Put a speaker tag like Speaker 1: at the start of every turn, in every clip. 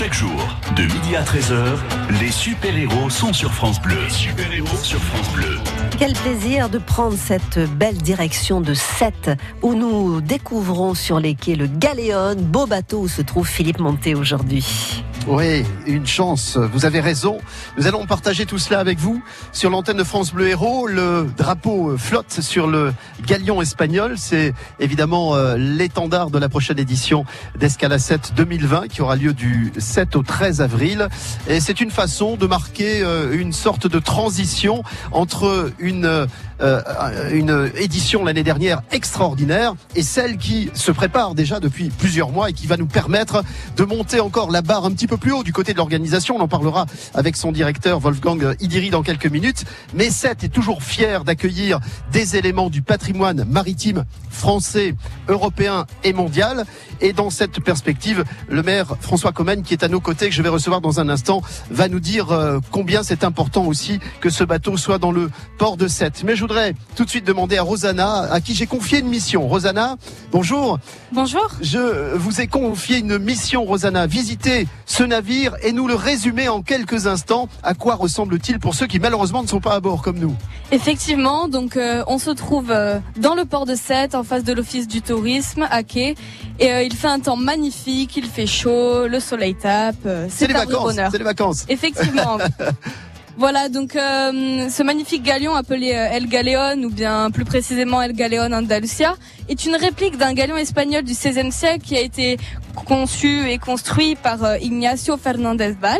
Speaker 1: Chaque jour, de midi à 13h, les super-héros sont sur France Bleu. Super-héros sur France Bleu.
Speaker 2: Quel plaisir de prendre cette belle direction de Sète où nous découvrons sur les quais le Galéon, beau bateau où se trouve Philippe Monté aujourd'hui.
Speaker 3: Oui, une chance. Vous avez raison. Nous allons partager tout cela avec vous sur l'antenne de France Bleu Héros. Le drapeau flotte sur le galion espagnol. C'est évidemment euh, l'étendard de la prochaine édition d'Escala 7 2020 qui aura lieu du 7 au 13 avril. Et c'est une façon de marquer euh, une sorte de transition entre une euh, une édition l'année dernière extraordinaire et celle qui se prépare déjà depuis plusieurs mois et qui va nous permettre de monter encore la barre un petit peu plus haut du côté de l'organisation. On en parlera avec son directeur Wolfgang Idiri dans quelques minutes. Mais CET est toujours fier d'accueillir des éléments du patrimoine maritime français, européen et mondial. Et dans cette perspective, le maire François Comène, qui est à nos côtés, que je vais recevoir dans un instant, va nous dire euh, combien c'est important aussi que ce bateau soit dans le port de Sète. Mais voudrais tout de suite demander à Rosanna, à qui j'ai confié une mission. Rosanna, bonjour.
Speaker 4: Bonjour.
Speaker 3: Je vous ai confié une mission, Rosanna. Visiter ce navire et nous le résumer en quelques instants. À quoi ressemble-t-il pour ceux qui malheureusement ne sont pas à bord comme nous?
Speaker 4: Effectivement, donc euh, on se trouve euh, dans le port de Sète, en face de l'office du tourisme, à quai. Et euh, il fait un temps magnifique, il fait chaud, le soleil tape.
Speaker 3: c'est les vacances. C'est les vacances.
Speaker 4: Effectivement. Voilà, donc euh, ce magnifique galion appelé euh, El Galeon, ou bien plus précisément El Galeon Andalusia, est une réplique d'un galion espagnol du XVIe siècle qui a été conçu et construit par euh, Ignacio Fernandez Val.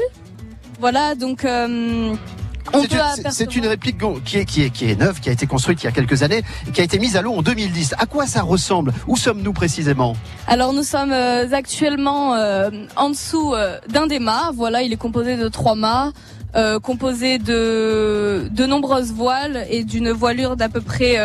Speaker 4: Voilà, donc...
Speaker 3: c'est une, réplique qui est, qui, est, qui est neuve, qui a été construite il y a quelques années et qui a été mise à l'eau en 2010. À quoi ça ressemble? Où sommes-nous précisément?
Speaker 4: Alors nous sommes actuellement en dessous d'un des mâts. Voilà, il est composé de trois mâts. Euh, composé de, de nombreuses voiles et d'une voilure d'à peu près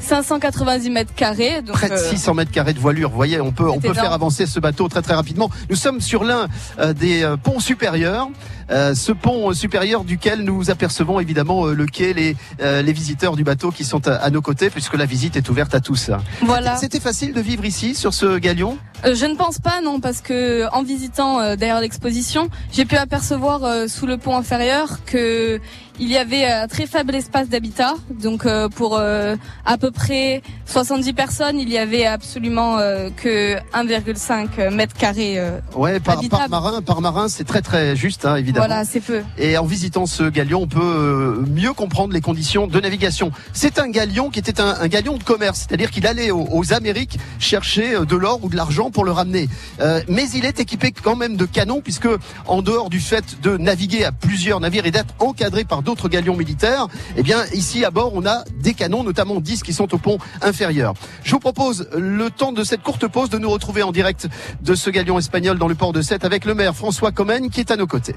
Speaker 4: 590 euh, mètres carrés.
Speaker 3: Donc, Près de 600 euh, mètres carrés de voilure. Vous voyez, on peut, on peut faire avancer ce bateau très très rapidement. Nous sommes sur l'un des ponts supérieurs. Euh, ce pont supérieur duquel nous apercevons évidemment euh, le quai, les, euh, les visiteurs du bateau qui sont à, nos côtés, puisque la visite est ouverte à tous.
Speaker 4: Voilà.
Speaker 3: C'était facile de vivre ici, sur ce galion?
Speaker 4: Je ne pense pas, non, parce que en visitant derrière l'exposition, j'ai pu apercevoir sous le pont inférieur que il y avait un très faible espace d'habitat, donc pour à peu près 70 personnes, il y avait absolument que 1,5 mètre carré.
Speaker 3: ouais, par, par, marin, par marin, c'est très très juste, hein, évidemment.
Speaker 4: Voilà, c'est peu.
Speaker 3: Et en visitant ce galion, on peut euh, mieux comprendre les conditions de navigation. C'est un galion qui était un, galion de commerce, c'est-à-dire qu'il allait aux, Amériques chercher euh, de l'or ou de l'argent pour le ramener. Euh, mais il est équipé quand même de canons, puisque en dehors du fait de naviguer à plusieurs navires et d'être encadré par d'autres galions militaires, eh bien ici à bord on a des canons, notamment 10 qui sont au pont inférieur. Je vous propose le temps de cette courte pause de nous retrouver en direct de ce galion espagnol dans le port de Sète avec le maire François Comène qui est à nos côtés.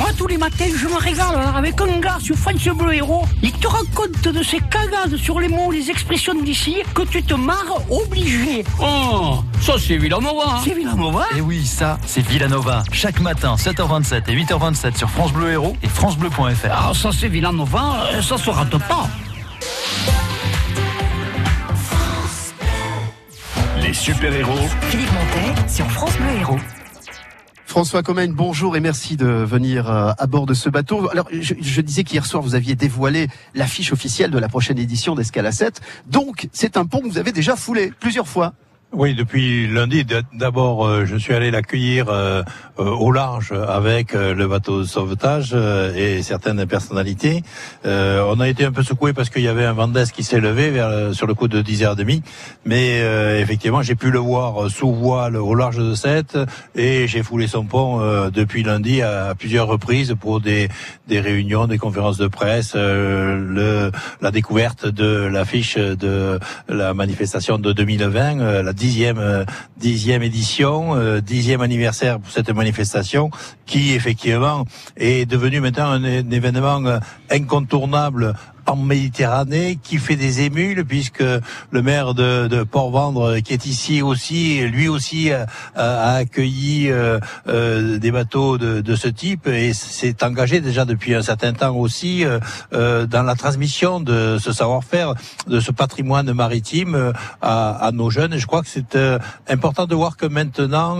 Speaker 5: Moi, tous les matins, je me régale avec un gars sur France Bleu Héros. Il te raconte de ses cagades sur les mots, les expressions d'ici, que tu te marres obligé.
Speaker 6: Oh, ça c'est Villanova.
Speaker 5: C'est Villanova
Speaker 7: Et eh oui, ça, c'est Villanova. Chaque matin, 7h27 et 8h27 sur France Bleu Héros et FranceBleu.fr.
Speaker 5: Ah, ça c'est Villanova, euh, ça se rate pas.
Speaker 1: Les super-héros.
Speaker 2: Philippe Montet sur France Bleu Héros.
Speaker 3: François Comène, bonjour et merci de venir euh, à bord de ce bateau. Alors, je, disais qu'hier soir, vous aviez dévoilé l'affiche officielle de la prochaine édition d'Escala 7. Donc, c'est un pont que vous avez déjà foulé plusieurs fois.
Speaker 8: Oui, depuis lundi. D'abord, euh, je suis allé l'accueillir euh, euh, au large avec le bateau de sauvetage et certaines personnalités. on a été un peu secoué parce qu'il y avait un vent qui s'est levé vers, sur le coup de 10h30. Mais effectivement, j'ai pu le voir sous voile au large de 7 et j'ai foulé son pont depuis lundi à, plusieurs reprises pour des, des réunions, des conférences de presse, le, la découverte de l'affiche de la manifestation de 2020, la dixième euh, dixième édition, euh, dixième anniversaire pour cette manifestation, qui effectivement est devenu maintenant un, événement euh, incontournable en Méditerranée qui fait des émules puisque le maire de, de Port-Vendre qui est ici aussi, lui aussi a, a accueilli euh, euh, des bateaux de, de, ce type et s'est engagé déjà depuis un certain temps aussi euh, euh dans la transmission de ce savoir-faire, de ce patrimoine maritime euh, à, à, nos jeunes. Je crois que c'est euh, important de voir que maintenant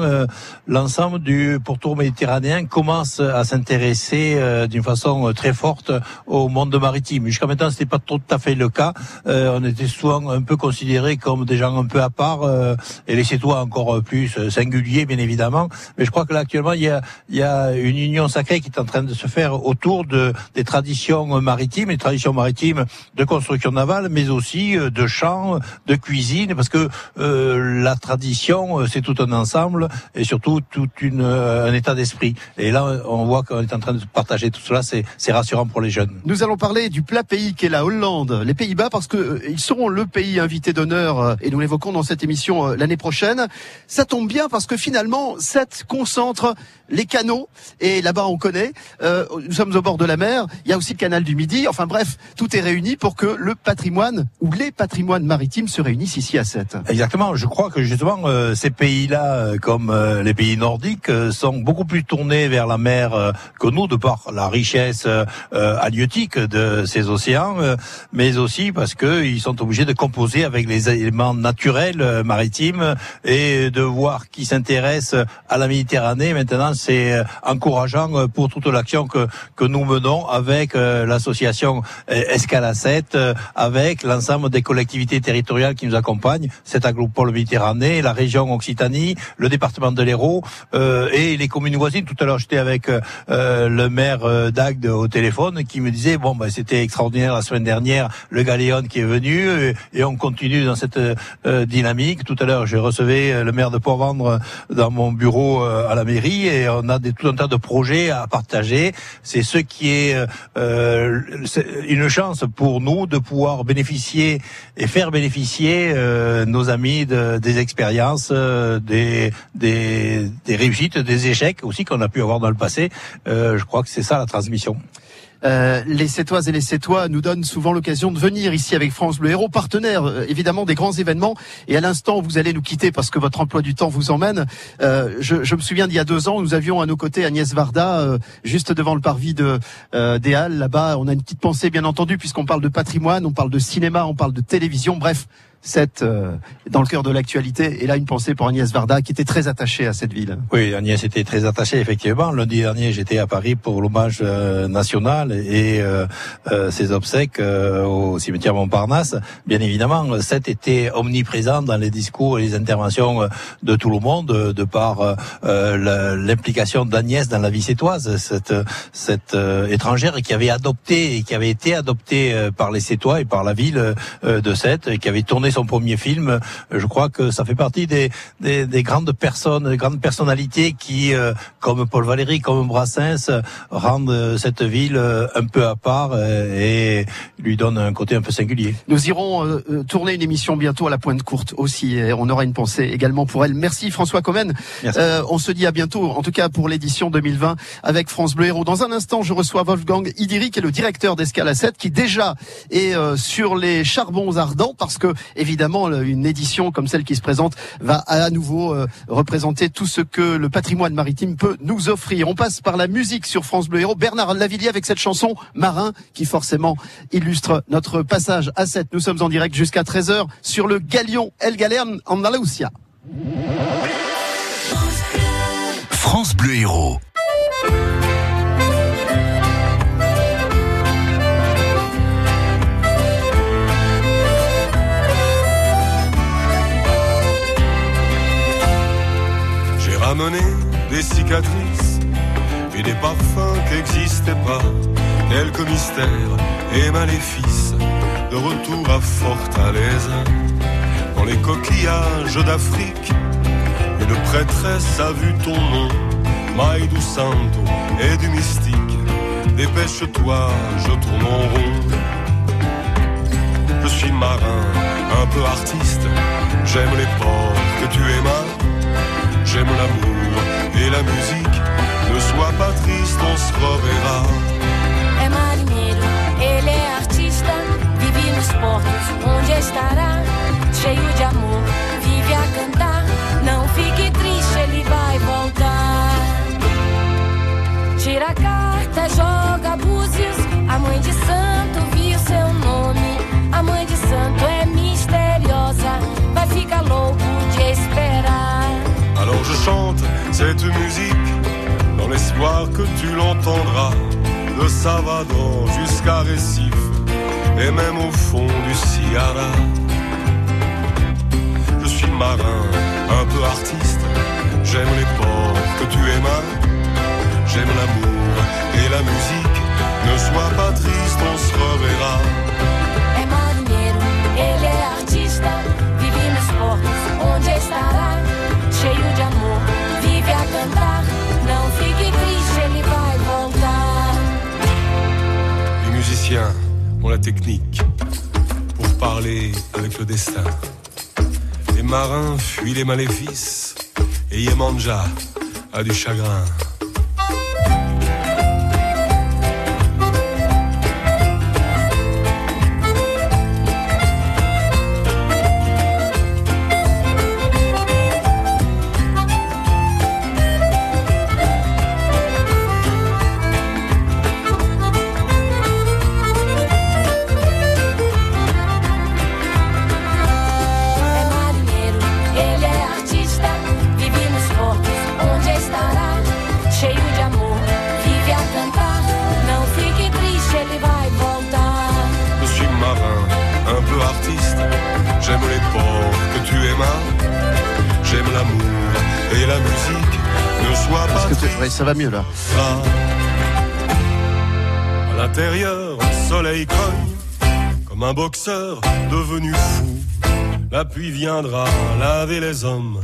Speaker 8: l'ensemble du pourtour méditerranéen commence à s'intéresser d'une façon très forte au monde maritime. Jusqu'à c'était pas tout à fait le cas. Euh, on était souvent un peu considérés comme des gens un peu à part, euh, et les Cétois encore plus euh, singuliers, bien évidemment. Mais je crois que là, actuellement, il y a, il y a une union sacrée qui est en train de se faire autour de, des traditions maritimes, les traditions maritimes de construction navale, mais aussi euh, de chant, de cuisine, parce que euh, la tradition, c'est tout un ensemble, et surtout tout une, un état d'esprit. Et là, on voit qu'on est en train de partager tout cela, c'est rassurant pour les jeunes.
Speaker 3: Nous allons parler du plat pays qu'est la Hollande, les Pays-Bas, parce que euh, ils seront le pays invité d'honneur euh, et nous l'évoquons dans cette émission euh, l'année prochaine. Ça tombe bien parce que finalement, cette concentre les canaux et là-bas on connaît. nous sommes au bord de la mer. Il y a aussi le canal du Midi. Enfin bref, tout est réuni pour que le patrimoine ou les patrimoines maritimes se réunissent ici à Sète.
Speaker 8: Exactement. Je crois que justement ces pays-là, comme les pays nordiques, sont beaucoup plus tournés vers la mer que nous, de par la richesse halieutique de ces océans, euh, mais aussi parce qu'ils sont obligés de composer avec les éléments naturels euh, maritimes et de voir qui s'intéresse à la Méditerranée. Maintenant, c'est euh, encourageant pour toute l'action que, que nous menons avec l'association Escala 7, avec l'ensemble des collectivités territoriales qui nous accompagnent, cette agropole Méditerranée, la région Occitanie, le département de l'Hérault et les communes voisines. Tout à l'heure, j'étais avec le maire d'Agde au téléphone qui me disait bon, ben, c'était extraordinaire la semaine dernière, le Galéon qui est venu, euh, et, on continue dans cette euh, dynamique. Tout à l'heure, j'ai recevais euh, le maire de Port-Vendre dans mon bureau à la mairie, et on a des, tout un tas de projets à partager. C'est ce qui est une chance pour nous de pouvoir bénéficier et faire bénéficier nos amis de, des expériences, des, des, des réussites, des échecs aussi qu'on a pu avoir dans le passé. je crois que c'est ça la transmission.
Speaker 3: Euh, les Sétoises et les Sétois nous donnent souvent l'occasion de venir ici avec France Bleu Héros, partenaire euh, évidemment des grands événements. Et à l'instant, vous allez nous quitter parce que votre emploi du temps vous emmène. Euh, je, me souviens d'il y a deux ans, nous avions à nos côtés Agnès Varda, euh, juste devant le parvis de des Halles. Là-bas, on a une petite pensée, bien entendu, puisqu'on parle de patrimoine, on parle de cinéma, on parle de télévision. Bref, cette euh, dans le cœur de l'actualité. Et là, une pensée pour Agnès Varda, qui était très attachée à cette ville.
Speaker 8: Oui, Agnès était très attachée, effectivement. Lundi dernier, j'étais à Paris pour l'hommage euh, national et euh, ses obsèques au cimetière Montparnasse. Bien évidemment, cette était omniprésent dans les discours et les interventions de tout le monde, de par l'implication d'Agnès dans la vie sétoise, cette, cette étrangère qui avait adopté et qui avait été adoptée par les Sétois et par la ville de Sète, et qui avait tourné son premier film. Je crois que ça fait partie des, des, des grandes personnes, des grandes personnalités qui, euh, comme Paul Valéry, comme Brassens, rendent cette ville euh, un peu à part euh, et lui donnent un côté un peu singulier.
Speaker 3: Nous irons tourner une émission bientôt à la Pointe Courte aussi. Et on aura une pensée également pour elle. Merci François Comène. on se dit à bientôt, en tout cas pour l'édition 2020 avec France Bleu Héros. Dans un instant, je reçois Wolfgang Idiri, qui est le directeur d'Escala 7, qui déjà est sur les charbons ardents parce que évidemment, une édition comme celle qui se présente va à nouveau euh, représenter tout ce que le patrimoine maritime peut nous offrir. On passe par la musique sur France Bleu Héros. Bernard Lavillier avec cette chanson Marin qui forcément illustre notre passage à 7. Nous sommes en direct jusqu'à 13h sur le Galion El Galerne en Andalusia.
Speaker 1: France Bleu Héros.
Speaker 9: Amener des cicatrices et des parfums qui n'existaient pas, quelques mystères et maléfices, de retour à Fortaleza. Dans les coquillages d'Afrique, une prêtresse a vu ton nom, Maï du Santo et du mystique. Dépêche-toi, je tourne en rond. Je suis marin, un peu artiste, j'aime les ports que tu aimes J'aime l'amour et la musique. Ne sois pas triste, on se reverra.
Speaker 10: È marinero e le artista portos, onde estará? Cheio de amor, vive a cantar. Não fique triste, ele vai voltar. Tira a carta, joga búzios. A mãe de santo viu seu nome. A mãe de santo é misteriosa. Vai ficar louco de esperar.
Speaker 9: Alors je chante cette musique dans l'espoir que tu l'entendras. De Salvador jusqu'à Recife et même au fond du Sierra. Je suis marin, un peu artiste. J'aime les ports que tu aimes. J'aime l'amour et la musique. Ne sois pas triste, on se reverra.
Speaker 10: Ele é artista. Nos portos, onde estará?
Speaker 9: La technique pour parler avec le destin. Les marins fuient les maléfices et Yemanja a du chagrin.
Speaker 3: Ça va mieux là.
Speaker 9: À l'intérieur, le soleil cogne comme un boxeur devenu fou. La pluie viendra laver les hommes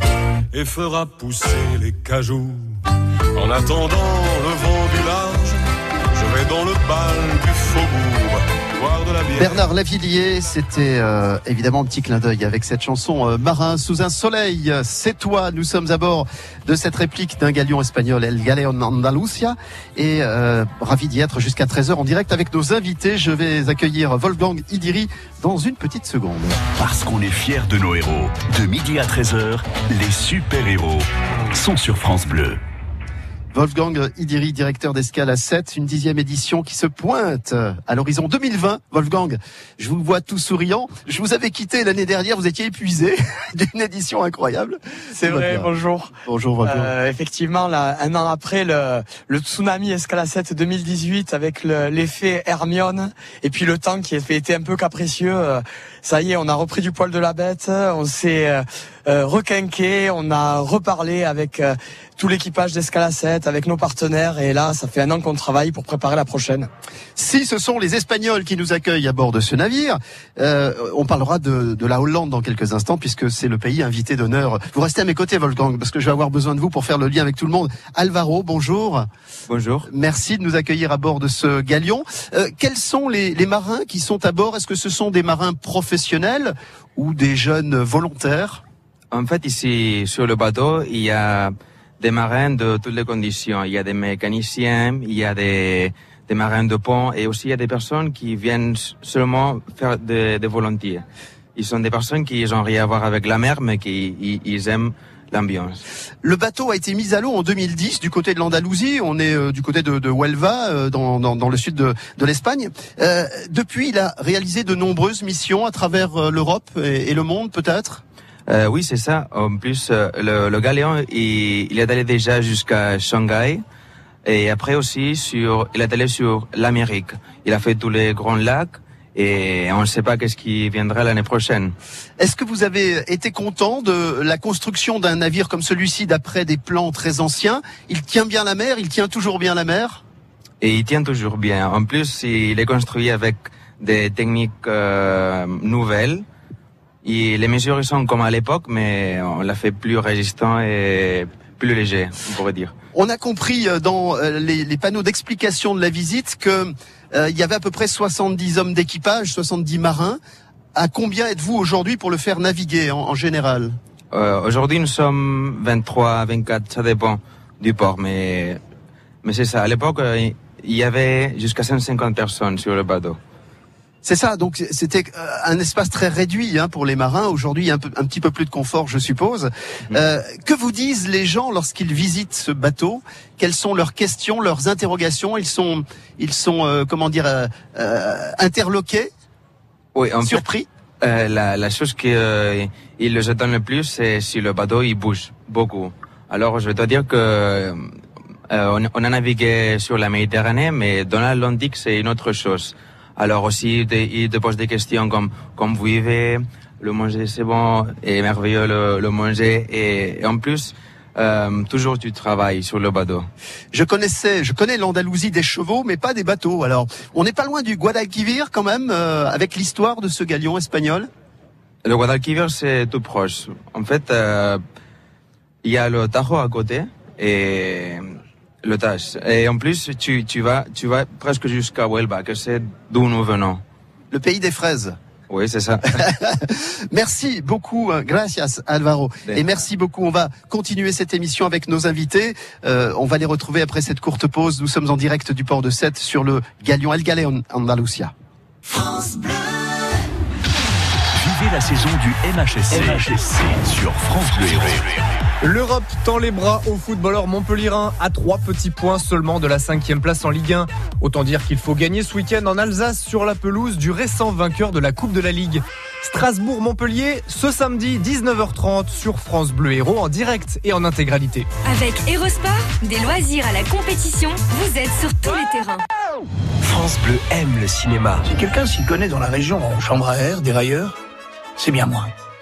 Speaker 9: et fera pousser les cajoux. En attendant le vent du large, je vais dans le bal du faubourg la bière.
Speaker 3: Bernard Lavillier, c'était euh, évidemment un petit clin d'œil avec cette chanson euh, Marin sous un soleil. C'est toi, nous sommes à bord de cette réplique d'un galion espagnol, El Galeon Andalusia. Et euh, ravi d'y être jusqu'à 13h en direct avec nos invités. Je vais accueillir Wolfgang Idiri dans une petite seconde.
Speaker 1: Parce qu'on est fiers de nos héros. De midi à 13h, les super-héros sont sur France Bleu.
Speaker 3: Wolfgang Idiri, directeur d'Escale à 7, une dixième édition qui se pointe à l'horizon 2020. Wolfgang, je vous vois tout souriant. Je vous avais quitté l'année dernière, vous étiez épuisé d'une édition incroyable.
Speaker 11: C'est vrai,
Speaker 3: bien.
Speaker 11: bonjour.
Speaker 3: Bonjour Wolfgang.
Speaker 11: Euh, effectivement, là, un an après le, le tsunami Escala 7 2018 avec le- l'effet Hermione et puis le temps qui a été un peu capricieux, euh, ça y est, on a repris du poil de la bête, on s'est euh, requinqué, on a reparlé avec euh, tout l'équipage d'Escala 7, avec nos partenaires et là, ça fait un an qu'on travaille pour préparer la prochaine.
Speaker 3: Si ce sont les Espagnols qui nous accueillent à bord de ce navire, euh, on parlera de, de la Hollande dans quelques instants puisque c'est le pays invité d'honneur. Vous restez à mes côtés, Wolfgang, parce que je vais avoir besoin de vous pour faire le lien avec tout le monde. Alvaro, bonjour.
Speaker 12: Bonjour.
Speaker 3: Merci de nous accueillir à bord de ce galion. Euh, quels sont les, les marins qui sont à bord? Est-ce que ce sont des marins professionnels ou des jeunes volontaires?
Speaker 12: En fait, ici, sur le bateau, il y a des marins de toutes les conditions. Il y a des mécaniciens, il y a des, des marins de pont et aussi il y a des personnes qui viennent seulement faire des, des volontaires. Ils sont des personnes qui n'ont rien à voir avec la mer, mais qui ils, aiment l'ambiance.
Speaker 3: Le bateau a été mis à l'eau en 2010 du côté de l'Andalousie. On est euh, du côté de, de Huelva, euh, dans, dans, dans le sud de, de l'Espagne. Euh, depuis, il a réalisé de nombreuses missions à travers euh, l'Europe et le monde, peut-être?
Speaker 12: Euh, oui, c'est ça. En plus, euh, le, le Galéon, il, il est allé déjà jusqu'à Shanghai. Et après aussi, sur, il est allé sur l'Amérique. Il a fait tous les grands lacs. Et on ne sait pas qu'est-ce qui viendra l'année prochaine.
Speaker 3: Est-ce que vous avez été content de la construction d'un navire comme celui-ci d'après des plans très anciens? Il tient bien la mer, il tient toujours bien la mer?
Speaker 12: Et il tient toujours bien. En plus, il est construit avec des techniques euh, nouvelles. Et les mesures sont comme à l'époque, mais on l'a fait plus résistant et plus léger, on pourrait dire.
Speaker 3: On a compris euh, dans euh, les, les panneaux d'explication de la visite que euh, il y avait à peu près 70 hommes d'équipage, 70 marins. À combien êtes-vous aujourd'hui pour le faire naviguer en, en général?
Speaker 12: Euh, Aujourd'hui, nous sommes 23, 24, ça dépend du port, mais, mais c'est ça. À l'époque, il y avait jusqu'à 150 personnes sur le bateau.
Speaker 3: C'est ça, donc c'était euh, un espace très réduit hein, pour les marins. Aujourd'hui, un, peu, un petit peu plus de confort, je suppose.
Speaker 13: Mhm.
Speaker 3: Euh, que vous disent les gens lorsqu'ils visitent ce bateau? Quelles sont leurs questions, leurs interrogations? Ils sont, ils sont, euh, comment dire, euh, euh, interloqués,
Speaker 12: Oui, en fait,
Speaker 3: surpris?
Speaker 12: euh, la, la chose qui euh, il les étonne le plus, c'est si le bateau il bouge beaucoup. Alors je dois dire que euh, on, on a navigué sur la Méditerranée, mais dans l'Atlantique c'est une autre chose. Alors aussi, il te pose des questions comme comme vous vivez, le manger c'est bon, et merveilleux le, le manger, et, et en plus euh, toujours tu travailles sur le bateau.
Speaker 3: Je connaissais, je connais l'Andalousie des chevaux, mais pas des bateaux. Alors, on n'est pas loin du Guadalquivir quand même, euh, avec l'histoire de ce galion espagnol?
Speaker 12: Le Guadalquivir, c'est tout proche. En fait, euh, il y a le Tajo à côté et le Taj. Et en plus, tu, tu vas, tu vas presque jusqu'à Huelva, que c'est d'où nous venons.
Speaker 3: Le pays des fraises.
Speaker 12: Oui, c'est ça.
Speaker 3: Merci beaucoup, euh, gracias Alvaro. Et merci beaucoup. On va continuer cette émission avec nos invités. Euh, on va les retrouver après cette courte pause. Nous sommes en direct du port de Sète sur le galion El Galeon Andalusia.
Speaker 1: Vivez la saison du MHSC, sur France Bleu Héros.
Speaker 13: L'Europe tend les bras aux footballeurs montpellierins à trois petits points seulement de la cinquième place en Ligue 1. Autant dire qu'il faut gagner ce week-end en Alsace sur la pelouse du récent vainqueur de la Coupe de la Ligue. Strasbourg-Montpellier, ce samedi 19h30 sur France Bleu Héros en direct et en intégralité.
Speaker 14: Avec Erosport, des loisirs à la compétition, vous êtes sur tous les terrains.
Speaker 5: France Bleu aime le cinéma. Si quelqu'un s'y connaît dans la région en chambre à air, dérailleur, c'est bien moi.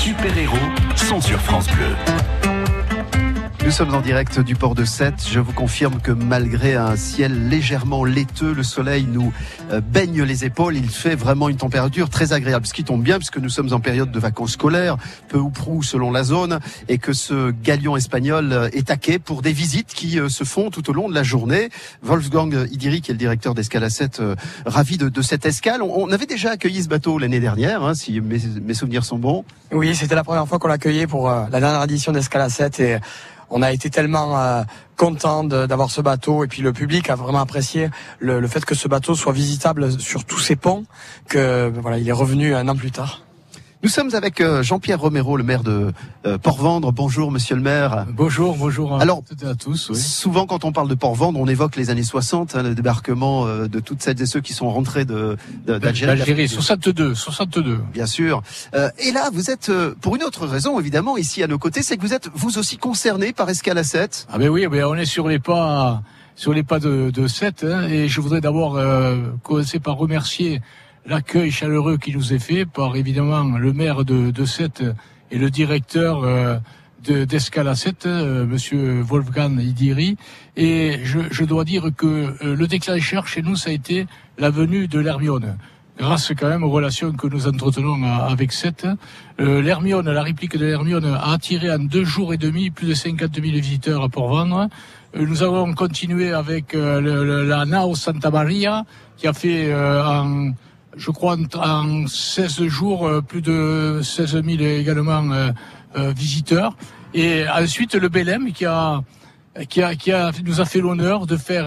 Speaker 1: super-héros sont sur France Bleu.
Speaker 3: Nous sommes en direct du port de Sète. Je vous confirme que malgré un ciel légèrement laiteux, le soleil nous euh, baigne les épaules. Il fait vraiment une température très agréable, ce qui tombe bien puisque nous sommes en période de vacances scolaires, peu ou prou selon la zone, et que ce galion espagnol euh, est taqué pour des visites qui euh, se font tout au long de la journée. Wolfgang Idiri, qui est le directeur d'Escale à Sète, euh, ravi de, cette escale. On, avait déjà accueilli ce bateau l'année dernière, hein, si mes, souvenirs sont bons.
Speaker 11: Oui, c'était la première fois qu'on l'accueillait pour la dernière édition d'Escala 7 et on a été tellement euh, content d'avoir ce bateau et puis le public a vraiment apprécié le, le fait que ce bateau soit visitable sur tous ses ponts que voilà, il est revenu un an plus tard.
Speaker 3: Nous sommes avec euh, Jean-Pierre Romero, le maire de euh, Port-Vendre. Bonjour, monsieur le maire.
Speaker 15: Bonjour, bonjour à
Speaker 3: Alors,
Speaker 15: toutes et à tous. oui.
Speaker 3: Souvent, quand on parle de Port-Vendre, on évoque les années 60, hein, le débarquement euh, de toutes celles et ceux qui sont rentrés d'Algérie.
Speaker 15: D'Algérie, 62, 62.
Speaker 3: Bien sûr. Euh, et là, vous êtes, pour une autre raison, évidemment, ici à nos côtés, c'est que vous êtes vous aussi concerné par Escale à 7.
Speaker 15: Ah ben oui, ben on est sur les pas, sur les pas de, de Sète, hein, et je voudrais d'abord euh, commencer par remercier l'accueil chaleureux qui nous est fait par évidemment le maire de, de Sète et le directeur euh, de d'Escala 7, euh, monsieur Wolfgang Idiri. Et je, je dois dire que euh, le déclencheur chez nous, ça a été la venue de l'Hermione grâce quand même aux relations que nous entretenons avec Sète. Euh, L'Hermione, la réplique de l'Hermione a attiré en deux jours et demi plus de 50 000 visiteurs à Port-Vendre. Euh, nous avons continué avec euh, le- le- la Nao Santa Maria qui a fait en, je crois, en, en 16 jours euh, plus de 16 000 également euh, euh, visiteurs. Et ensuite le Belém qui a qui a, qui a, nous a fait l'honneur de faire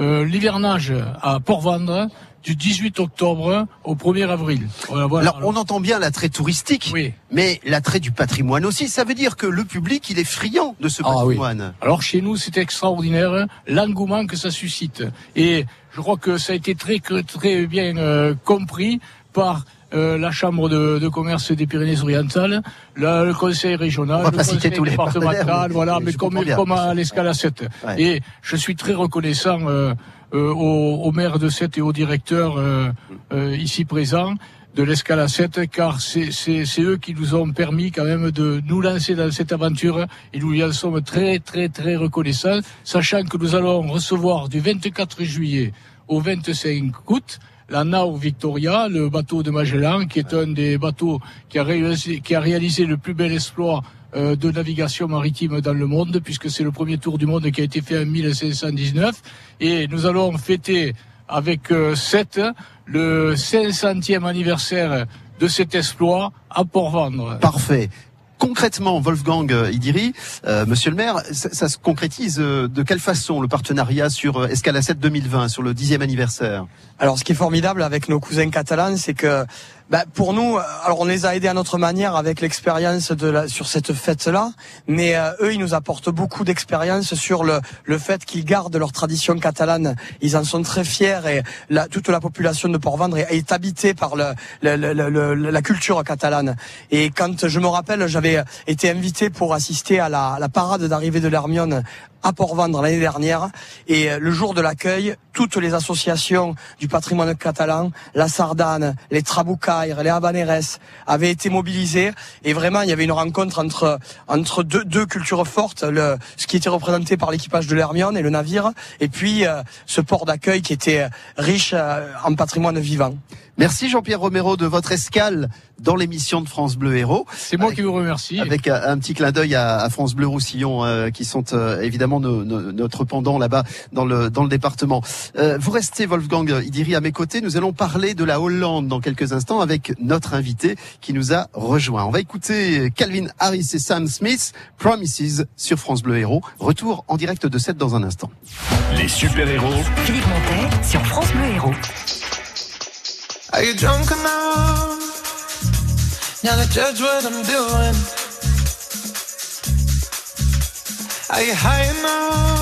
Speaker 15: euh, l'hivernage à Port-Vendre du 18 octobre au 1er avril. Voilà, voilà.
Speaker 3: Alors, on entend bien l'attrait touristique, mais l'attrait du patrimoine aussi. Ça veut dire que le public, il est friand de ce
Speaker 15: Ah oui.
Speaker 3: patrimoine.
Speaker 15: Alors chez nous, c'est extraordinaire l'engouement que ça suscite. Et je crois que ça a été très très bien euh, compris par euh, la Chambre de, de commerce des Pyrénées-Orientales, le Conseil régional, le Conseil départemental,
Speaker 3: mais
Speaker 15: voilà, mais comme,
Speaker 3: bien,
Speaker 15: comme à l'escale à 7.
Speaker 3: Ouais.
Speaker 15: Et je suis très reconnaissant euh, euh, au, au maire de 7 et au directeur euh, euh, ici présent de l'escale à 7 car c'est eux qui nous ont permis quand même de nous lancer dans cette aventure et nous y en sommes très très très reconnaissants sachant que nous allons recevoir du 24 juillet au 25 août la Nao Victoria, le bateau de Magellan, qui est un des bateaux qui a réalisé, qui a réalisé le plus bel exploit euh, de navigation maritime dans le monde, puisque c'est le premier tour du monde qui a été fait en 1519. Et nous allons fêter avec euh, Seth le 500e anniversaire de cet exploit à Port-Vendre.
Speaker 3: Parfait. Concrètement, Wolfgang euh, Idiri, euh, Monsieur le maire, ça, ça se concrétise euh, de quelle façon le partenariat sur euh, Escala 7 2020, sur le dixième anniversaire?
Speaker 11: Alors, ce qui est formidable avec nos cousins catalans, c'est que bah, pour nous, euh, alors on les a aidés à notre manière avec l'expérience de la, sur cette fête-là, mais euh, eux, ils nous apportent beaucoup d'expérience sur le, le fait qu'ils gardent leur tradition catalane. Ils en sont très fiers et la, toute la population de Port-Vendre est, habitée par le- le- la culture catalane. Et quand je me rappelle, j'avais été invité pour assister à la, la parade d'arrivée de l'Hermione à Port-Vendre l'année dernière. Et euh, le jour de l'accueil, toutes les associations du patrimoine catalan, la Sardane, les Trabucaires, les Habaneres, avaient été mobilisées. Et vraiment, il y avait une rencontre entre entre deux, deux cultures fortes, le, ce qui était représenté par l'équipage de l'Hermione et le navire, et puis euh, ce port d'accueil qui était riche euh, en patrimoine vivant.
Speaker 3: Merci Jean-Pierre Romero de votre escale dans l'émission de France Bleu Héros.
Speaker 15: C'est moi qui vous remercie.
Speaker 3: Avec un, un petit clin d'œil à, à France Bleu Roussillon, euh, qui sont euh, évidemment nos- nos- notre pendant là-bas dans le dans le département. Euh, vous restez Wolfgang Idiri à mes côtés. Nous allons parler de la Hollande dans quelques instants avec notre invité qui nous a rejoint. On va écouter Calvin Harris et Sam Smith, Promises sur France Bleu Héros. Retour en direct de 7 dans un instant.
Speaker 1: Les super-héros
Speaker 14: Philippe Montet sur France Bleu Héros.
Speaker 16: Are you drunk enough now to judge what I'm doing? Are you high enough?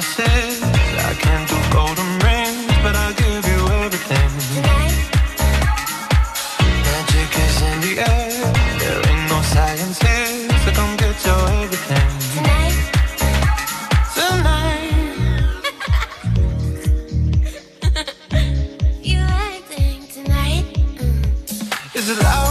Speaker 16: Promises. I can't do golden rings, but I'll give you everything. Magic is in the air. There ain't no science here, so come get your everything. Tonight.
Speaker 10: You acting tonight?
Speaker 16: Is it loud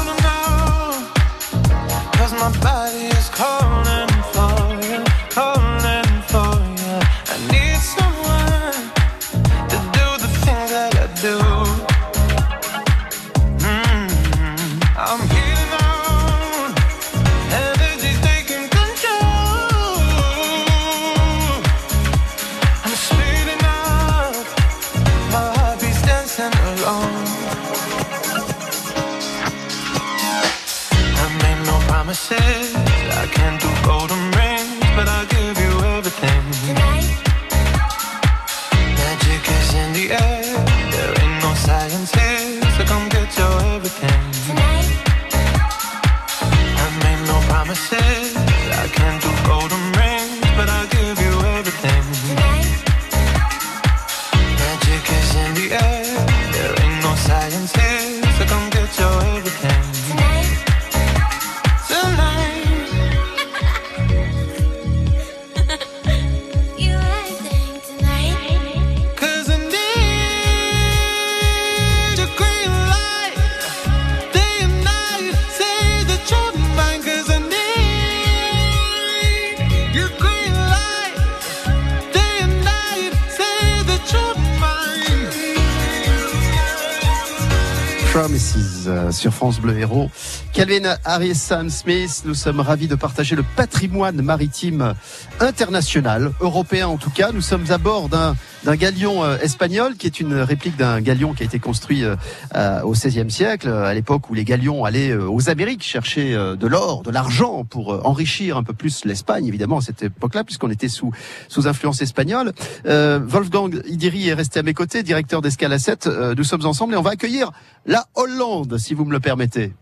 Speaker 16: Promises
Speaker 3: euh, sur France Bleu Héros. Calvin Harris, Smith, nous sommes ravis de partager le patrimoine maritime international, européen en tout cas. Nous sommes à bord d'un d'un galion euh, espagnol qui est une réplique d'un galion qui a été construit euh, euh, au XVIe siècle, à l'époque où les galions allaient aux Amériques chercher de l'or, de l'argent pour enrichir un peu plus l'Espagne, évidemment à cette époque-là, puisqu'on était sous sous influence espagnole. Euh, Wolfgang Idiri est resté à mes côtés, directeur d'Escala 7. Euh, nous sommes ensemble et on va accueillir la Hollande, si vous me le permettez.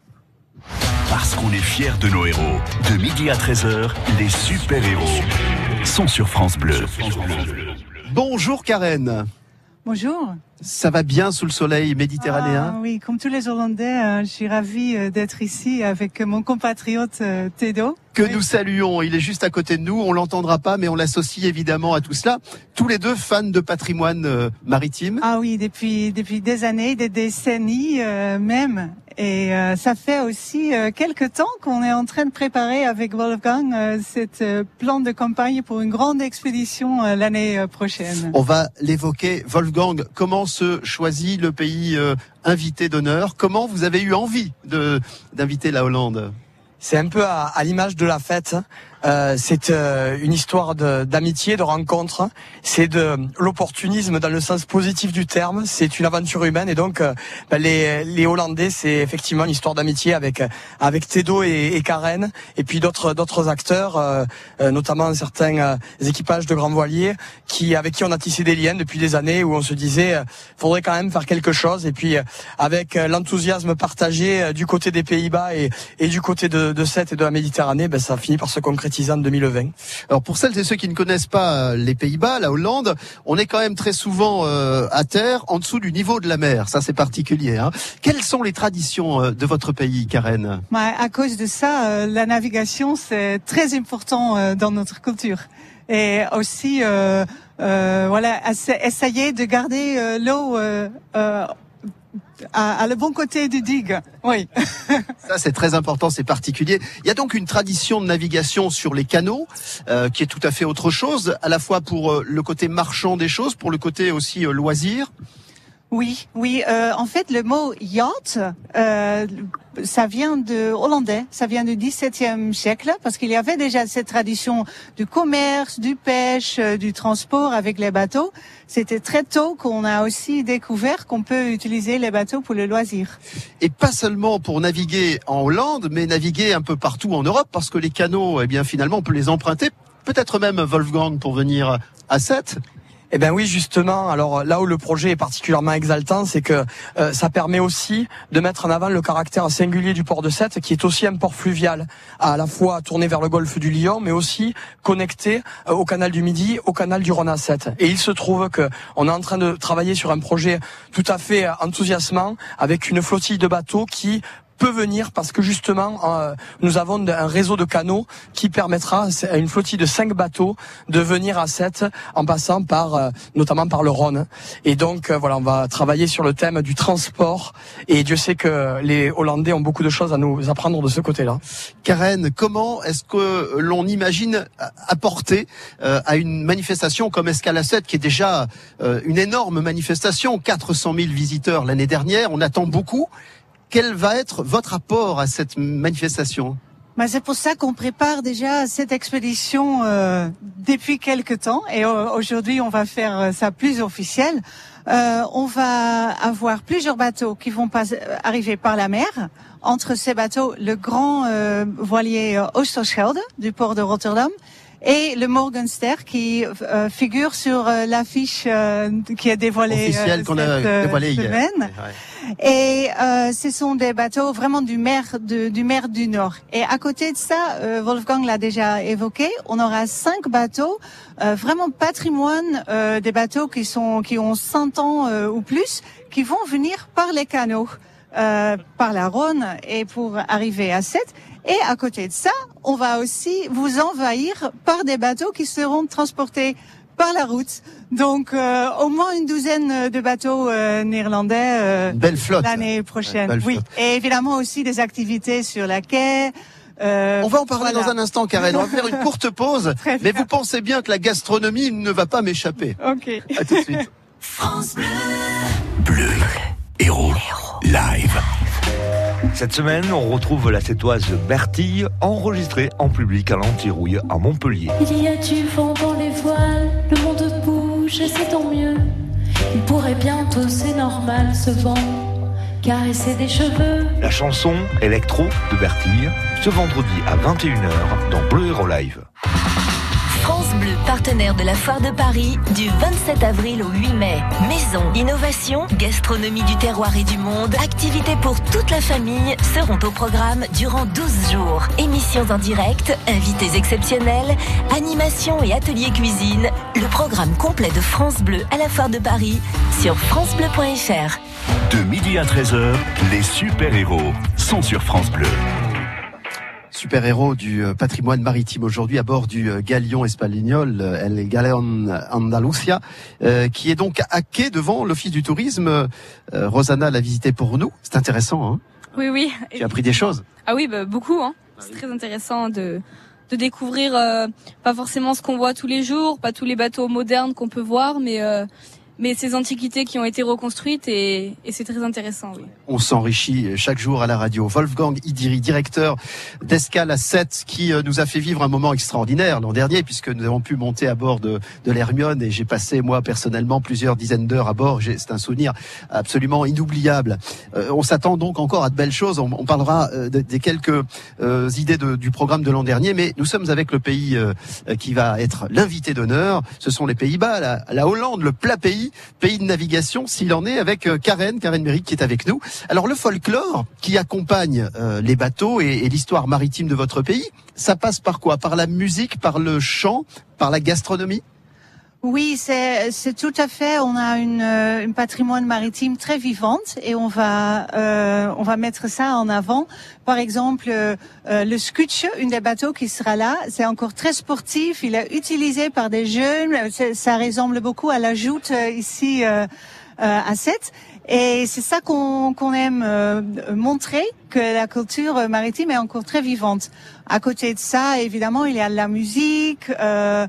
Speaker 1: Parce qu'on est fiers de nos héros. De midi à 13h, les super-héros sont sur France Bleu.
Speaker 3: Bonjour Karen.
Speaker 17: Bonjour.
Speaker 3: Ça va bien sous le soleil méditerranéen?
Speaker 17: Ah, oui, comme tous les Hollandais, euh, je suis ravie euh, d'être ici avec mon compatriote euh, Tedo.
Speaker 3: que nous saluons. Il est juste à côté de nous. On l'entendra pas, mais on l'associe évidemment à tout cela. Tous les deux fans de patrimoine euh, maritime.
Speaker 17: Ah oui, depuis depuis des années, des décennies euh, même. Et ça fait aussi quelques temps qu'on est en train de préparer avec Wolfgang cette plan de campagne pour une grande expédition l'année prochaine.
Speaker 3: On va l'évoquer. Wolfgang, comment se choisit le pays euh, invité d'honneur? Comment vous avez eu envie d'inviter la Hollande?
Speaker 11: C'est un peu à, à l'image de la fête. Euh, c'est euh, une histoire d'amitié, de, rencontre. C'est de l'opportunisme dans le sens positif du terme. C'est une aventure humaine et donc ben, les, les Hollandais, c'est effectivement une histoire d'amitié avec avec Tedo et, Karen et puis d'autres d'autres acteurs, euh, euh, notamment certains équipages de grands voiliers qui avec qui on a tissé des liens depuis des années où on se disait faudrait quand même faire quelque chose et puis avec l'enthousiasme partagé du côté des Pays-Bas et, et du côté de, de Sète et de la Méditerranée, ben, ça finit par se concrétiser en 2020.
Speaker 3: Alors pour celles et ceux qui ne connaissent pas euh, les Pays-Bas, la Hollande, on est quand même très souvent euh, à terre, en dessous du niveau de la mer. Ça c'est particulier. Hein. Quelles sont les traditions euh, de votre pays, Karen?
Speaker 17: Ouais, à cause de ça, euh, la navigation c'est très important euh, dans notre culture. Et aussi, euh, euh, voilà, essa- essayer de garder euh, l'eau euh, euh, à, à le bon côté du digue. Oui.
Speaker 3: Ça, c'est très important, c'est particulier. Il y a donc une tradition de navigation sur les canaux euh, qui est tout à fait autre chose, à la fois pour euh, le côté marchand des choses, pour le côté aussi euh, loisir.
Speaker 17: Oui, oui. euh, en fait, le mot yacht, euh, ça vient de hollandais, ça vient du XVIIe siècle, parce qu'il y avait déjà cette tradition du commerce, du pêche, euh, du transport avec les bateaux. C'était très tôt qu'on a aussi découvert qu'on peut utiliser les bateaux pour le loisir.
Speaker 3: Et pas seulement pour naviguer en Hollande, mais naviguer un peu partout en Europe, parce que les canaux, eh bien finalement, on peut les emprunter. Peut-être même Wolfgang pour venir à Sète.
Speaker 11: Eh ben oui, justement. Alors là où le projet est particulièrement exaltant, c'est que euh, ça permet aussi de mettre en avant le caractère singulier du port de Sète, qui est aussi un port fluvial, à la fois tourné vers le golfe du Lion, mais aussi connecté euh, au canal du Midi, au canal du Rhône à Sète. Et il se trouve que on est en train de travailler sur un projet tout à fait euh, enthousiasmant, avec une flottille de bateaux qui peut venir parce que justement euh, nous avons un réseau de canaux qui permettra à une flottille de cinq bateaux de venir à Sète en passant par euh, notamment par le Rhône et donc euh, voilà on va travailler sur le thème du transport et Dieu sait que les Hollandais ont beaucoup de choses à nous apprendre de ce côté-là.
Speaker 3: Karen, comment est-ce que l'on imagine apporter euh, à une manifestation comme Escalacette, qui est déjà euh, une énorme manifestation, 400 000 visiteurs l'année dernière, on attend beaucoup. Quel va être votre apport à cette manifestation?
Speaker 17: Ben, c'est pour ça qu'on prépare déjà cette expédition euh, depuis quelque temps et euh, aujourd'hui on va faire euh, ça plus officiel. Euh, on va avoir plusieurs bateaux qui vont pas, euh, arriver par la mer. Entre ces bateaux, le grand euh, voilier Oosterschelde du port de Rotterdam et le Morgenster qui euh, figure sur euh, l'affiche euh, qui est dévoilée
Speaker 3: Officielle
Speaker 17: euh,
Speaker 3: qu'on a
Speaker 17: cette, euh,
Speaker 3: dévoilée hier.
Speaker 17: semaine. Et euh, ce sont des bateaux vraiment du mer de- du mer du Nord. Et à côté de ça, euh, Wolfgang l'a déjà évoqué, on aura cinq bateaux euh, vraiment patrimoine, euh, des bateaux qui sont qui ont 100 ans euh, ou plus, qui vont venir par les canaux, euh, par la Rhône et pour arriver à Sète. Et à côté de ça, on va aussi vous envahir par des bateaux qui seront transportés par la route. Donc euh, au moins une douzaine de bateaux euh, néerlandais euh,
Speaker 3: Une belle flotte.
Speaker 17: l'année prochaine.
Speaker 3: Belle
Speaker 17: oui,
Speaker 3: flotte.
Speaker 17: et évidemment aussi des activités sur la quai. euh,
Speaker 3: On va en parler
Speaker 17: voilà.
Speaker 3: dans un instant, Karen. On va faire une courte pause. Mais vous pensez bien que la gastronomie ne va pas m'échapper.
Speaker 17: Ok.
Speaker 3: À tout de suite.
Speaker 14: France Bleu.
Speaker 1: Bleu, héros, live.
Speaker 18: Cette semaine, on retrouve la sétoise Bertille enregistrée en public à l'Antirouille à Montpellier.
Speaker 19: Il y a du vent dans les voiles, le monde bouge et c'est tant mieux. Il pourrait bientôt, c'est normal, ce vent, caresser des cheveux.
Speaker 18: La chanson Electro de Bertille, ce vendredi à 21h dans Bleu Héros Live.
Speaker 14: Bleu, partenaire de la Foire de Paris, du 27 avril au 8 mai. Maison, innovation, gastronomie du terroir et du monde, activités pour toute la famille seront au programme durant 12 jours. Émissions en direct, invités exceptionnels, animations et ateliers cuisine. Le programme complet de France Bleu à la Foire de Paris sur francebleu.fr.
Speaker 1: De midi à 13h, les super-héros sont sur France Bleu.
Speaker 3: Super-héros du euh, patrimoine maritime aujourd'hui à bord du euh, galion espagnol euh, El Galeon Andalusia, euh, qui est donc à quai devant l'Office du tourisme. Euh, Rosanna l'a visité pour nous. C'est intéressant, hein
Speaker 4: Oui, oui.
Speaker 3: Tu as appris des choses.
Speaker 4: Ah oui, bah, beaucoup. Hein. C'est très intéressant de, de découvrir euh, pas forcément ce qu'on voit tous les jours, pas tous les bateaux modernes qu'on peut voir, mais euh, mais ces antiquités qui ont été reconstruites et, et c'est très intéressant. Oui.
Speaker 3: On s'enrichit chaque jour à la radio. Wolfgang Idiri, directeur d'Escale à 7, qui euh, nous a fait vivre un moment extraordinaire l'an dernier, puisque nous avons pu monter à bord de, de l'Hermione et j'ai passé, moi, personnellement, plusieurs dizaines d'heures à bord. C'est un souvenir absolument inoubliable. Euh, on s'attend donc encore à de belles choses. On, on parlera euh, de- des quelques euh, idées de- du programme de l'an dernier, mais nous sommes avec le pays euh, qui va être l'invité d'honneur. Ce sont les Pays-Bas, la, la Hollande, le plat pays, pays de navigation, s'il en est, avec euh, Karen, Karen Méric qui est avec nous. Alors le folklore qui accompagne euh, les bateaux et, et l'histoire maritime de votre pays, ça passe par quoi? Par la musique, par le chant, par la gastronomie?
Speaker 17: Oui, c'est tout à fait. On a une, euh, une patrimoine maritime très vivante et on va euh, on va mettre ça en avant. Par exemple, euh, euh, le scutch, une des bateaux qui sera là, c'est encore très sportif. Il est utilisé par des jeunes. Ça ressemble beaucoup à la joute euh, ici euh, à 7. Et c'est ça qu'on aime euh, montrer que la culture maritime est encore très vivante. À côté de ça, évidemment, il y a de la musique. Euh,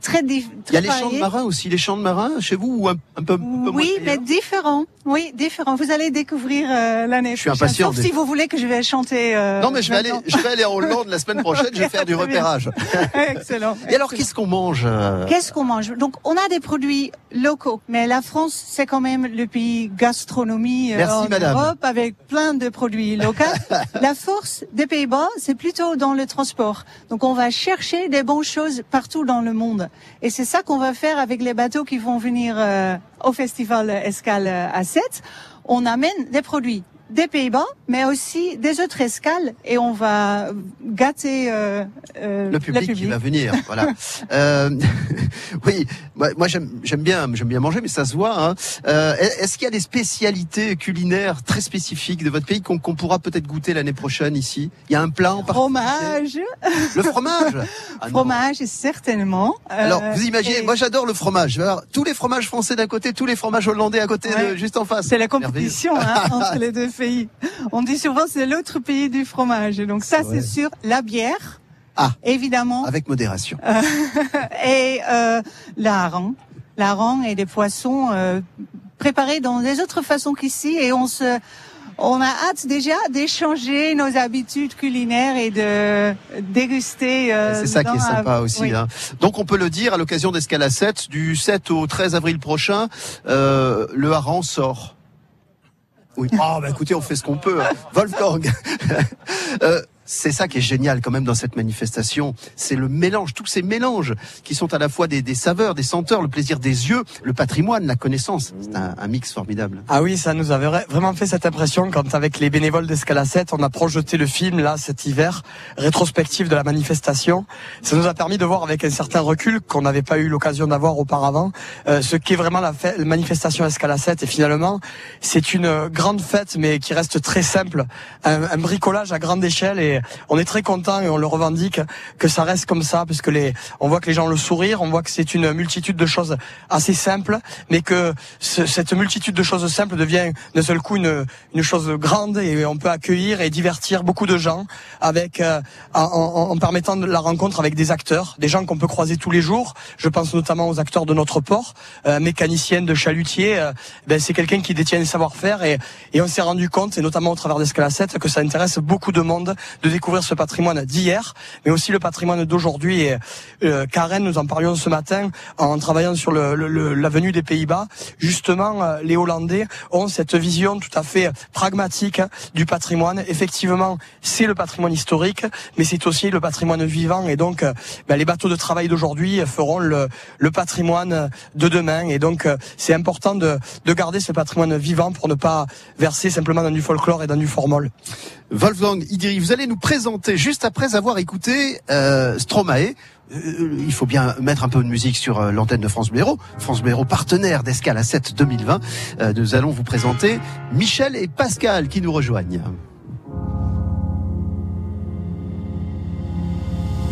Speaker 17: très, dif-
Speaker 3: Il y a les chants de marins aussi, les chants de marins chez vous ou un, un peu, un peu
Speaker 17: Oui, mais différents. Oui, différents. Vous allez découvrir euh, l'année
Speaker 3: Je suis
Speaker 17: prochaine.
Speaker 3: impatient
Speaker 17: Sauf si vous voulez que je vais chanter. euh,
Speaker 3: Non mais je vais aller, je vais aller en Hollande la semaine prochaine, je vais faire du repérage.
Speaker 17: Excellent.
Speaker 3: Et alors qu'est-ce qu'on mange euh,
Speaker 17: Qu'est-ce qu'on mange? Donc, on a des produits locaux, mais la France, c'est quand même le pays gastronomie euh,
Speaker 3: Merci,
Speaker 17: en
Speaker 3: madame.
Speaker 17: Europe avec plein de produits locaux. la force des Pays-Bas, c'est plutôt dans le transport. Donc, on va chercher des bonnes choses partout dans le monde. Et c'est ça qu'on va faire avec les bateaux qui vont venir euh, au festival Escale euh, à 7. On amène des produits des Pays-Bas, mais aussi des autres escales, et on va gâter euh, euh,
Speaker 3: le public, qui va venir. Voilà. Euh, oui, moi, moi, j'aime bien, j'aime bien manger, mais ça se voit. Hein. Euh, Est-ce qu'il y a des spécialités culinaires très spécifiques de votre pays qu'on pourra peut-être goûter l'année prochaine ici? Il y a un plat en particulier?
Speaker 17: Fromage.
Speaker 3: Le fromage? Ah
Speaker 17: fromage, certainement. Euh,
Speaker 3: Alors, vous imaginez,
Speaker 17: et
Speaker 3: moi j'adore le fromage. Avoir tous les fromages français d'un côté, tous les fromages hollandais à côté,
Speaker 17: Ouais.
Speaker 3: de- juste en face.
Speaker 17: C'est la compétition hein, entre les deux pays. On dit souvent c'est l'autre pays du fromage. Donc ça, c'est sûr. La bière,
Speaker 3: Ah,
Speaker 17: évidemment.
Speaker 3: avec modération.
Speaker 17: Euh, et euh, la hareng et des poissons euh, préparés dans des autres façons qu'ici. Et on se... On a hâte déjà d'échanger nos habitudes culinaires et de déguster. euh,
Speaker 3: C'est ça qui est sympa aussi.
Speaker 17: oui.
Speaker 3: hein. Donc on peut le dire à l'occasion d'Escala 7, du 7 au 13 avril prochain, euh, le hareng sort. Oui. Oh, bah écoutez, on fait ce qu'on peut. hein. Wolfgang. Euh, c'est ça qui est génial quand même dans cette manifestation. C'est le mélange, tous ces mélanges qui sont à la fois des, saveurs, des senteurs, le plaisir des yeux, le patrimoine, la connaissance. C'est un, mix formidable.
Speaker 11: Ah oui, ça nous avait vra- vraiment fait cette impression quand avec les bénévoles d'Escalacette, on a projeté le film là cet hiver, rétrospectif de la manifestation. Ça nous a permis de voir avec un certain recul qu'on n'avait pas eu l'occasion d'avoir auparavant, euh, ce qu'est vraiment la, fête- la manifestation Escalacette. Et finalement, c'est une grande fête, mais qui reste très simple, un, un bricolage à grande échelle. Et on est très content et on le revendique que ça reste comme ça, parce que les, on voit que les gens le sourire, on voit que c'est une multitude de choses assez simples, mais que ce- cette multitude de choses simples devient d'un seul coup une, chose grande et on peut accueillir et divertir beaucoup de gens avec euh, en, permettant de la rencontre avec des acteurs, des gens qu'on peut croiser tous les jours. Je pense notamment aux acteurs de notre port, euh, de chalutier. euh, ben, c'est quelqu'un qui détient un savoir-faire et, et on s'est rendu compte, et notamment au travers d'Escala 7, que ça intéresse beaucoup de monde de découvrir ce patrimoine d'hier, mais aussi le patrimoine d'aujourd'hui. Euh, Karen, nous en parlions ce matin en travaillant sur l'avenue des Pays-Bas. Justement, euh, les Hollandais ont cette vision tout à fait pragmatique hein, du patrimoine. Effectivement, c'est le patrimoine historique, mais c'est aussi le patrimoine vivant. Et donc, euh, ben, les bateaux de travail d'aujourd'hui feront le, le patrimoine de demain. Et donc, euh, c'est important de, de garder ce patrimoine vivant pour ne pas verser simplement dans du folklore et dans du formol.
Speaker 3: Wolfgang Idiri, vous allez nous présenter juste après avoir écouté euh, Stromae. Euh, il faut bien mettre un peu de musique sur euh, l'antenne de France Héros. France Héros, partenaire d'Escale à 7 2020. Euh, nous allons vous présenter Michel et Pascal qui nous rejoignent.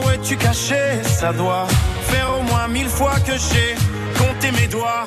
Speaker 20: où es-tu caché? Ça doit faire au moins mille fois que j'ai compté mes doigts.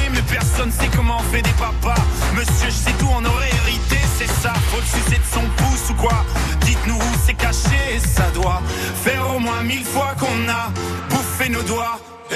Speaker 20: personne sait comment on fait des papas. Monsieur, je sais tout, on aurait hérité, c'est ça. Faut le sucer de son pouce ou quoi? Dites-nous où c'est caché, ça doit faire au moins mille fois qu'on a bouffé nos doigts. Eh,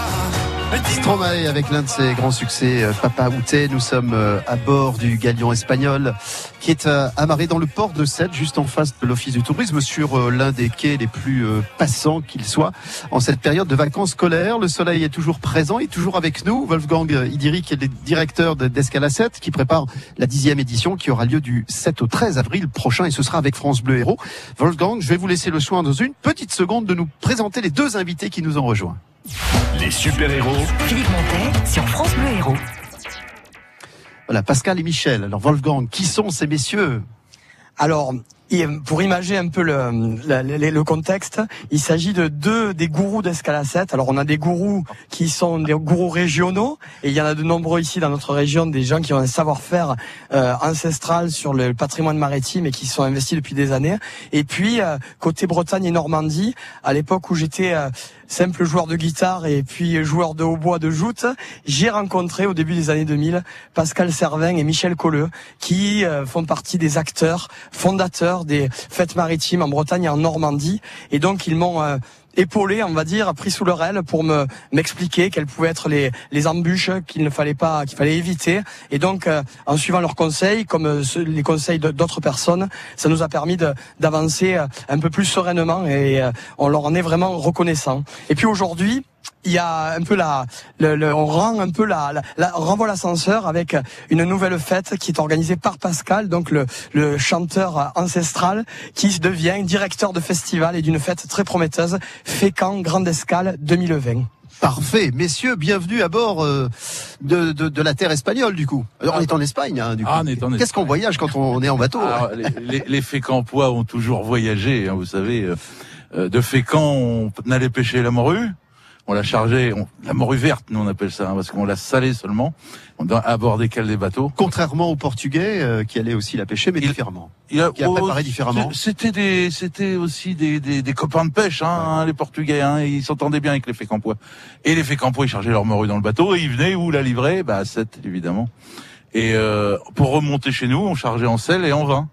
Speaker 3: Stromae avec l'un de ses grands succès, euh, Papa Outé. Nous sommes euh, à bord du galion espagnol qui est euh, amarré dans le port de Sète, juste en face de l'office du tourisme, sur l'un des quais les plus passants qu'il soit. En cette période de vacances scolaires, le soleil est toujours présent et toujours avec nous. Wolfgang Idiri, qui est le directeur de- d'Escala 7, qui prépare la dixième édition qui aura lieu du 7 au 13 avril prochain et ce sera avec France Bleu Héros. Wolfgang, je vais vous laisser le soin dans une petite seconde de nous présenter les deux invités qui nous ont rejoints.
Speaker 1: Les super-héros
Speaker 14: Philippe Montet sur France Bleu Héros.
Speaker 3: Voilà, Pascal et Michel. Alors Wolfgang, qui sont ces messieurs?
Speaker 11: Alors, pour imager un peu le, le, le- le contexte, il s'agit de deux des gourous d'Escalacette. Alors, on a des gourous qui sont des gourous régionaux, et il y en a de nombreux ici dans notre région, des gens qui ont un savoir-faire euh, ancestral sur le patrimoine maritime et qui sont investis depuis des années. Et puis, euh, côté Bretagne et Normandie, à l'époque où j'étais euh, simple joueur de guitare et puis joueur de hautbois de joute, j'ai rencontré au début des années 2000 Pascal Servin et Michel Colleux qui euh, font partie des acteurs fondateurs des fêtes maritimes en Bretagne et en Normandie. Et donc ils m'ont euh, épaulé, on va dire, pris sous leur aile pour me m'expliquer quelles pouvaient être les, les embûches qu'il ne fallait pas, qu'il fallait éviter. Et donc, euh, en suivant leurs conseils, comme euh, les conseils d'autres personnes, ça nous a permis d'avancer euh, un peu plus sereinement et on leur en est vraiment reconnaissant. Et puis aujourd'hui, il y a un peu la, le, le- on rend un peu la, la, la- on renvoie l'ascenseur avec une nouvelle fête qui est organisée par Pascal, donc le, le chanteur ancestral, qui devient directeur de festival et d'une fête très prometteuse Fécamp Grande Escale 2020.
Speaker 3: Parfait, messieurs, bienvenue à bord euh, de, de, de la terre espagnole du coup. Alors, on est en Espagne, hein, du coup.
Speaker 21: Ah, on est en
Speaker 3: Qu'est-ce qu'on voyage quand on est en bateau
Speaker 21: Alors,
Speaker 3: hein
Speaker 21: les, les, les Fécampois ont toujours voyagé, hein, vous savez. euh, euh, de Fécamp, on allait pêcher la morue. On l'a chargée, on- la morue verte, nous on appelle ça, hein, parce qu'on l'a salée seulement, on doit aborder quel des bateaux.
Speaker 3: Contrairement aux Portugais euh, qui allaient aussi la pêcher, mais différemment.
Speaker 21: Il a,
Speaker 3: Qui a préparé
Speaker 21: oh,
Speaker 3: différemment.
Speaker 21: C'était des, c'était aussi des, des, des copains de pêche, hein, hein, les Portugais. Hein, ils s'entendaient bien avec les Fécampois. Et les Fécampois, ils chargeaient leur morue dans le bateau et ils venaient où la livrer? Bah à 7, évidemment. Et euh, pour remonter chez nous, on chargeait en sel et en vin.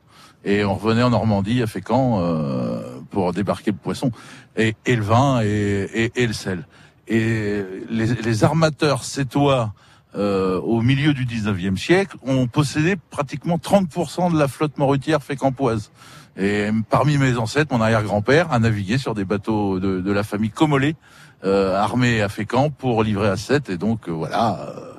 Speaker 21: Et on revenait en Normandie, à Fécamp, euh, pour débarquer le poisson. Et, et le vin et, et, et le sel. Et les, les armateurs sétois euh, au milieu du 19e siècle ont possédé pratiquement 30% de la flotte morutière fécampoise. Et parmi mes ancêtres, mon arrière-grand-père a navigué sur des bateaux de, de la famille Comollet, euh, armés à Fécamp pour livrer à Sète. Et donc euh, voilà, euh,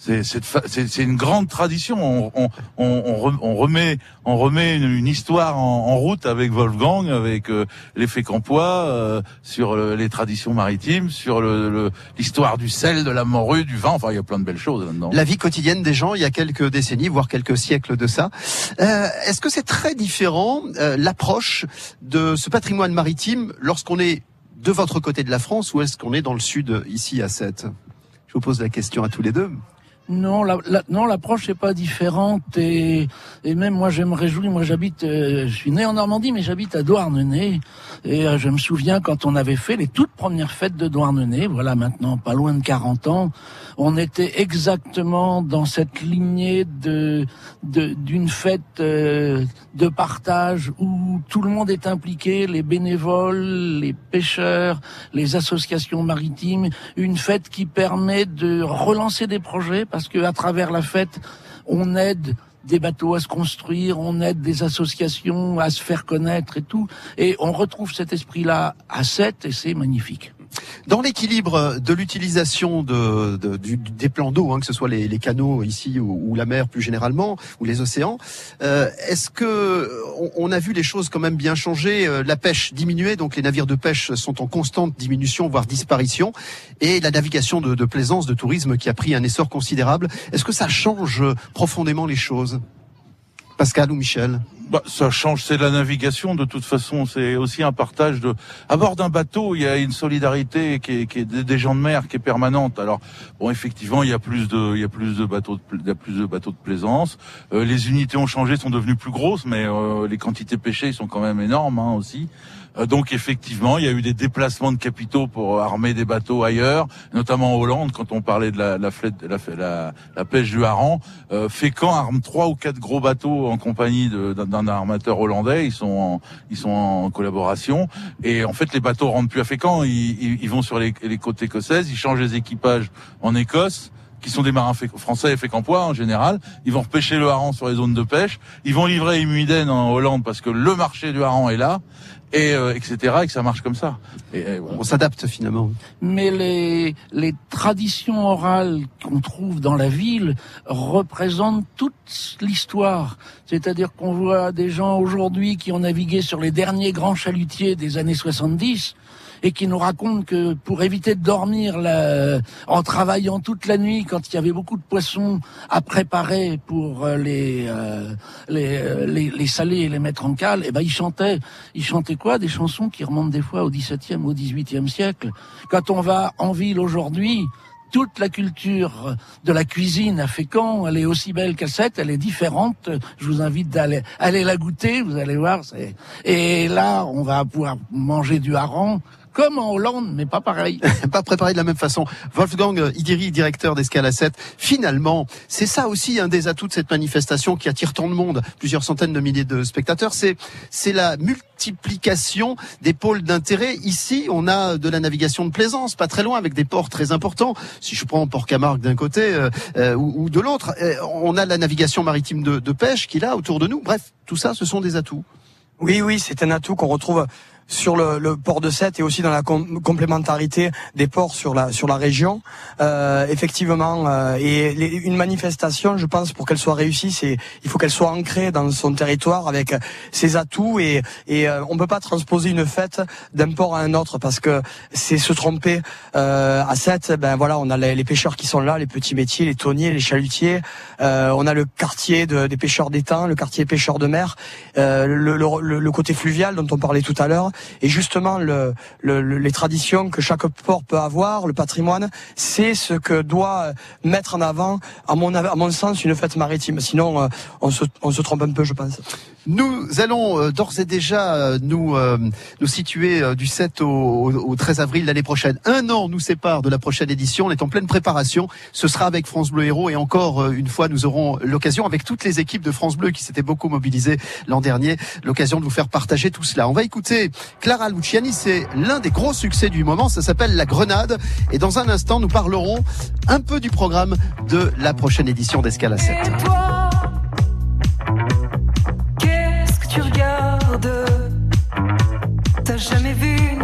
Speaker 21: c'est une grande tradition. On, on, on, on re- on remet, on remet une, histoire en, en route avec Wolfgang, avec euh, les Fécampois, euh, sur euh, les traditions maritimes, sur le- le- l'histoire du sel, de la morue, du vin. Enfin, il y a plein de belles choses là-dedans.
Speaker 3: La vie quotidienne des gens il y a quelques décennies, voire quelques siècles de ça. Euh, Est-ce que c'est très différent euh, l'approche de ce patrimoine maritime lorsqu'on est de votre côté de la France ou est-ce qu'on est dans le sud ici à Sète? Je vous pose la question à tous les deux.
Speaker 22: Non, la, non, l'approche n'est pas différente et, et même moi je me réjouis. Moi j'habite, euh, je suis né en Normandie, mais j'habite à Douarnenez et euh, je me souviens quand on avait fait les toutes premières fêtes de Douarnenez, voilà maintenant pas loin de 40 ans, on était exactement dans cette lignée d'une fête euh, de partage où tout le monde est impliqué, les bénévoles, les pêcheurs, les associations maritimes, une fête qui permet de relancer des projets parce que à travers la fête, on aide des bateaux à se construire, on aide des associations à se faire connaître et tout, et on retrouve cet esprit-là à 7 et c'est magnifique.
Speaker 3: Dans l'équilibre de l'utilisation des plans d'eau, hein, que ce soit les, canaux ici ou, la mer plus généralement, ou les océans, euh, est-ce que on, a vu les choses quand même bien changer Euh, La pêche diminuée, donc les navires de pêche sont en constante diminution, voire disparition, et la navigation de plaisance, de tourisme qui a pris un essor considérable. Est-ce que ça change profondément les choses? Pascal ou Michel?
Speaker 21: Bah, ça change, c'est de la navigation. De toute façon, c'est aussi un partage de. À bord d'un bateau, il y a une solidarité qui est, qui est des gens de mer qui est permanente. Alors, bon, effectivement, il y a plus de, il y a plus de bateaux, de, il y a plus de bateaux de plaisance. Euh, les unités ont changé, sont devenues plus grosses, mais euh, les quantités pêchées sont quand même énormes hein, aussi. Euh, donc effectivement, il y a eu des déplacements de capitaux pour armer des bateaux ailleurs, notamment en Hollande. Quand on parlait de la, la, flette- la, la- la pêche du hareng, euh, Fécamp arme trois ou quatre gros bateaux en compagnie d'un d'un armateur hollandais. Ils sont en, ils sont en collaboration. Et en fait, les bateaux rentrent plus à Fécamp. Ils, ils, ils vont sur les, les côtes écossaises. Ils changent les équipages en Écosse qui sont des marins français et fécampois en général. Ils vont repêcher le hareng sur les zones de pêche. Ils vont livrer à Imuiden en Hollande parce que le marché du hareng est là, et euh, etc. Et que ça marche comme ça. Et, et voilà.
Speaker 3: On s'adapte finalement.
Speaker 22: Mais les, les traditions orales qu'on trouve dans la ville représentent toute l'histoire. C'est-à-dire qu'on voit des gens aujourd'hui qui ont navigué sur les derniers grands chalutiers des années 70 et qui nous racontent que pour éviter de dormir en travaillant toute la nuit quand il y avait beaucoup de poissons à préparer pour euh, les, euh, les, euh, les, les saler et les mettre en cale, et ben ils chantaient. Ils chantaient quoi? Des chansons qui remontent des fois au XVIIe, au XVIIIe siècle. Quand on va en ville aujourd'hui, toute la culture de la cuisine à Fécamp, elle est aussi belle qu'à Sète, elle est différente. Je vous invite d'aller aller la goûter, vous allez voir. Et là, on va pouvoir manger du hareng comme en Hollande, mais pas pareil.
Speaker 3: pas préparé de la même façon. Wolfgang Idiri, directeur d'Escale à 7. Finalement, c'est ça aussi un des atouts de cette manifestation qui attire tant de monde, plusieurs centaines de milliers de spectateurs. C'est, c'est la multiplication des pôles d'intérêt. Ici, on a de la navigation de plaisance, pas très loin, avec des ports très importants. Si je prends Port Camargue d'un côté euh, euh, ou, ou de l'autre, euh, on a la navigation maritime de, de pêche qui est là autour de nous. Bref, tout ça, ce sont des atouts.
Speaker 11: Oui, oui, c'est un atout qu'on retrouve sur le, le port de Sète et aussi dans la com- complémentarité des ports sur la sur la région. Euh, effectivement, euh, et une manifestation, je pense, pour qu'elle soit réussie, c'est il faut qu'elle soit ancrée dans son territoire avec ses atouts et et euh, on peut pas transposer une fête d'un port à un autre parce que c'est se tromper. Euh, à Sète, ben voilà, on a les, pêcheurs qui sont là, les petits métiers, les tonniers, les chalutiers. Euh, on a le quartier de- des pêcheurs d'étang, le quartier pêcheurs de mer, euh, le, le- le côté fluvial dont on parlait tout à l'heure, et justement le, le- le- les traditions que chaque port peut avoir, le patrimoine, c'est ce que doit mettre en avant, à mon, sens, une fête maritime. Sinon, euh, on se trompe un peu, je pense.
Speaker 3: Nous allons euh, d'ores et déjà euh, nous euh, nous situer du 7 au, au- au 13 avril l'année prochaine. Un an nous sépare de la prochaine édition. On est en pleine préparation. Ce sera avec France Bleu Héros et encore une fois nous aurons l'occasion avec toutes les équipes de France Bleu qui s'étaient beaucoup mobilisées l'an dernier, l'occasion de vous faire partager tout cela. On va écouter Clara Luciani. C'est l'un des gros succès du moment. Ça s'appelle La Grenade. Et dans un instant nous parlerons un peu du programme de la prochaine édition d'Escale à 7.
Speaker 10: Toi, deux. T'as jamais vu